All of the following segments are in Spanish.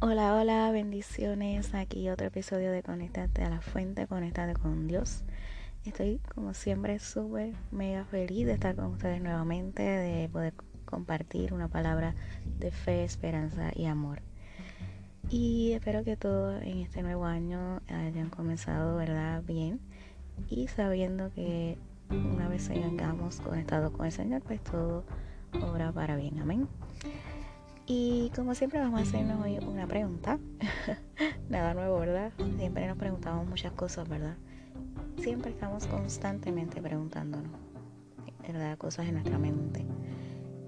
Hola, hola, bendiciones. Aquí otro episodio de Conectate a la Fuente, Conectate con Dios. Estoy como siempre súper, mega feliz de estar con ustedes nuevamente, de poder compartir una palabra de fe, esperanza y amor. Y espero que todos en este nuevo año hayan comenzado, ¿verdad? Bien. Y sabiendo que una vez hayamos conectado con el Señor, pues todo obra para bien. Amén. Y como siempre vamos a hacernos hoy una pregunta. Nada nuevo, ¿verdad? Siempre nos preguntamos muchas cosas, ¿verdad? Siempre estamos constantemente preguntándonos, ¿verdad? Cosas en nuestra mente.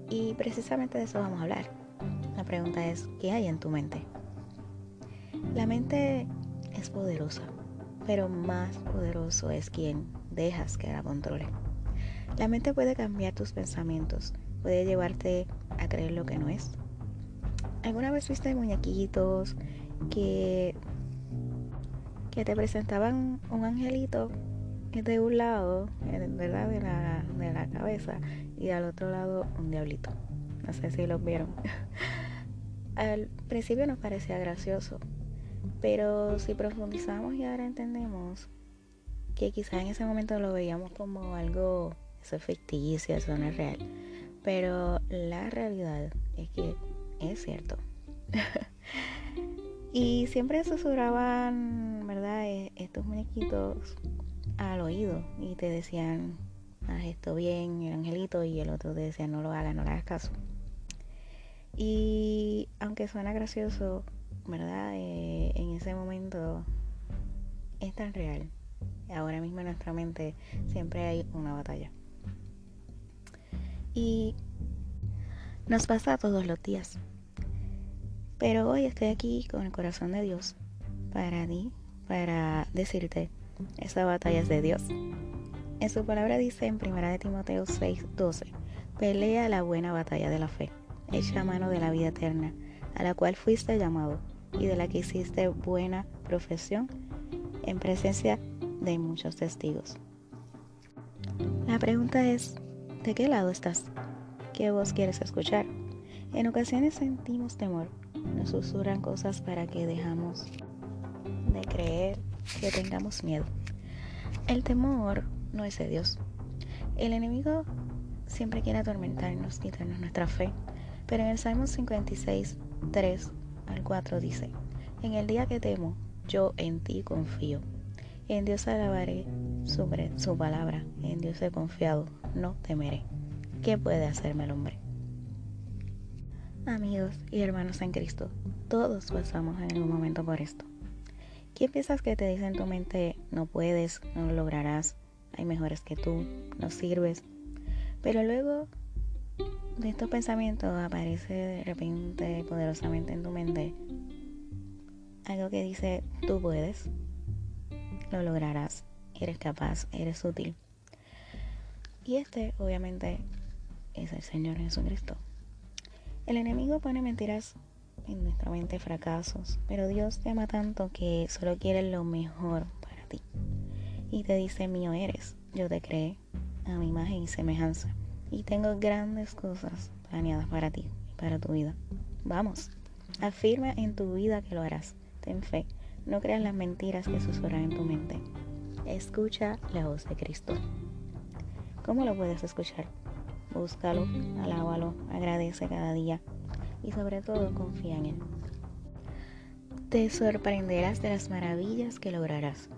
Y precisamente de eso vamos a hablar. La pregunta es, ¿qué hay en tu mente? La mente es poderosa, pero más poderoso es quien dejas que la controle. La mente puede cambiar tus pensamientos, puede llevarte a creer lo que no es, ¿Alguna vez viste muñequitos que, que te presentaban un angelito de un lado, ¿verdad? De la, de la cabeza y al otro lado un diablito. No sé si los vieron. al principio nos parecía gracioso, pero si profundizamos y ahora entendemos que quizás en ese momento lo veíamos como algo, eso es ficticio, eso no es real. Pero la realidad es que es cierto. y siempre susurraban, ¿verdad? E, estos muñequitos al oído y te decían, haz esto bien, el angelito, y el otro te decía, no lo hagas, no le hagas caso. Y aunque suena gracioso, ¿verdad? Eh, en ese momento es tan real. Ahora mismo en nuestra mente siempre hay una batalla. Y nos pasa todos los días. Pero hoy estoy aquí con el corazón de Dios para ti, para decirte, esa batalla es de Dios. En su palabra dice en 1 de Timoteo 6, 12, pelea la buena batalla de la fe, echa mano de la vida eterna, a la cual fuiste llamado y de la que hiciste buena profesión en presencia de muchos testigos. La pregunta es, ¿de qué lado estás? ¿Qué voz quieres escuchar? En ocasiones sentimos temor nos susurran cosas para que dejamos de creer, que tengamos miedo. El temor no es de Dios. El enemigo siempre quiere atormentarnos, quitarnos nuestra fe. Pero en el Salmo 56, 3 al 4 dice, en el día que temo, yo en ti confío. En Dios alabaré sobre su palabra. En Dios he confiado, no temeré. ¿Qué puede hacerme el hombre? Amigos y hermanos en Cristo, todos pasamos en algún momento por esto. ¿Quién piensas que te dice en tu mente no puedes, no lo lograrás, hay mejores que tú, no sirves? Pero luego de estos pensamientos aparece de repente poderosamente en tu mente algo que dice tú puedes, lo lograrás, eres capaz, eres útil. Y este obviamente es el Señor Jesucristo. El enemigo pone mentiras en nuestra mente, fracasos, pero Dios te ama tanto que solo quiere lo mejor para ti. Y te dice, mío eres, yo te creé a mi imagen y semejanza. Y tengo grandes cosas planeadas para ti y para tu vida. Vamos, afirma en tu vida que lo harás. Ten fe, no creas las mentiras que susurran en tu mente. Escucha la voz de Cristo. ¿Cómo lo puedes escuchar? Búscalo, alábalo, agradece cada día y sobre todo confía en Él. Te sorprenderás de las maravillas que lograrás.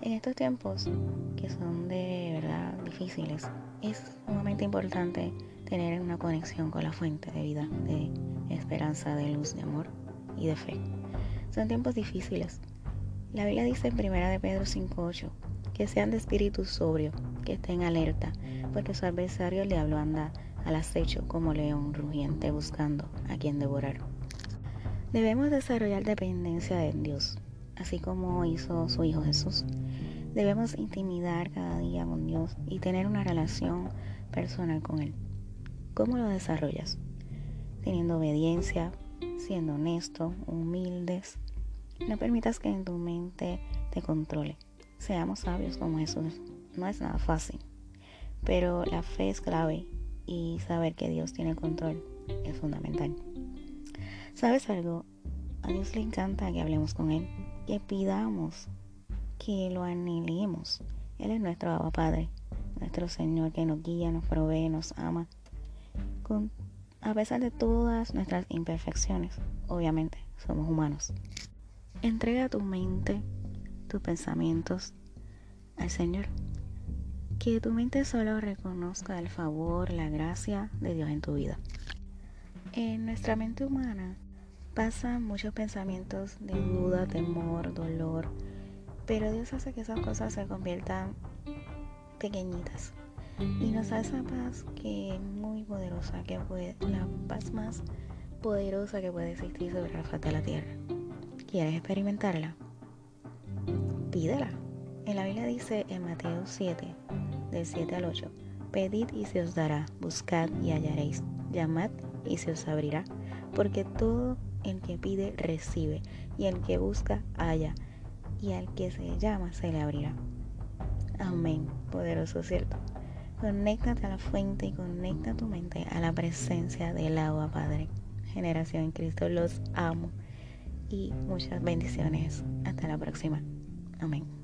En estos tiempos que son de verdad difíciles, es sumamente importante tener una conexión con la fuente de vida, de esperanza, de luz, de amor y de fe. Son tiempos difíciles. La Biblia dice en 1 de Pedro 5.8 que sean de espíritu sobrio, que estén alerta, porque su adversario el diablo anda al acecho como león rugiente buscando a quien devorar. Debemos desarrollar dependencia en Dios, así como hizo su Hijo Jesús. Debemos intimidar cada día con Dios y tener una relación personal con Él. ¿Cómo lo desarrollas? Teniendo obediencia, siendo honesto, humildes. No permitas que en tu mente te controle. Seamos sabios como Jesús. No es nada fácil. Pero la fe es clave y saber que Dios tiene control es fundamental. ¿Sabes algo? A Dios le encanta que hablemos con Él, que pidamos, que lo anhelemos. Él es nuestro Abba Padre, nuestro Señor que nos guía, nos provee, nos ama. A pesar de todas nuestras imperfecciones, obviamente, somos humanos. Entrega tu mente, tus pensamientos al Señor. Que tu mente solo reconozca el favor, la gracia de Dios en tu vida. En nuestra mente humana pasan muchos pensamientos de duda, temor, dolor, pero Dios hace que esas cosas se conviertan pequeñitas y nos da esa paz que es muy poderosa, que puede, la paz más poderosa que puede existir sobre la faz de la tierra. ¿Quieres experimentarla? Pídela. En la Biblia dice en Mateo 7, del 7 al 8, pedid y se os dará, buscad y hallaréis, llamad y se os abrirá, porque todo el que pide recibe, y el que busca halla, y al que se llama se le abrirá. Amén, poderoso cierto. Conéctate a la fuente y conecta tu mente a la presencia del agua, Padre. Generación en Cristo, los amo y muchas bendiciones. Hasta la próxima. Amén.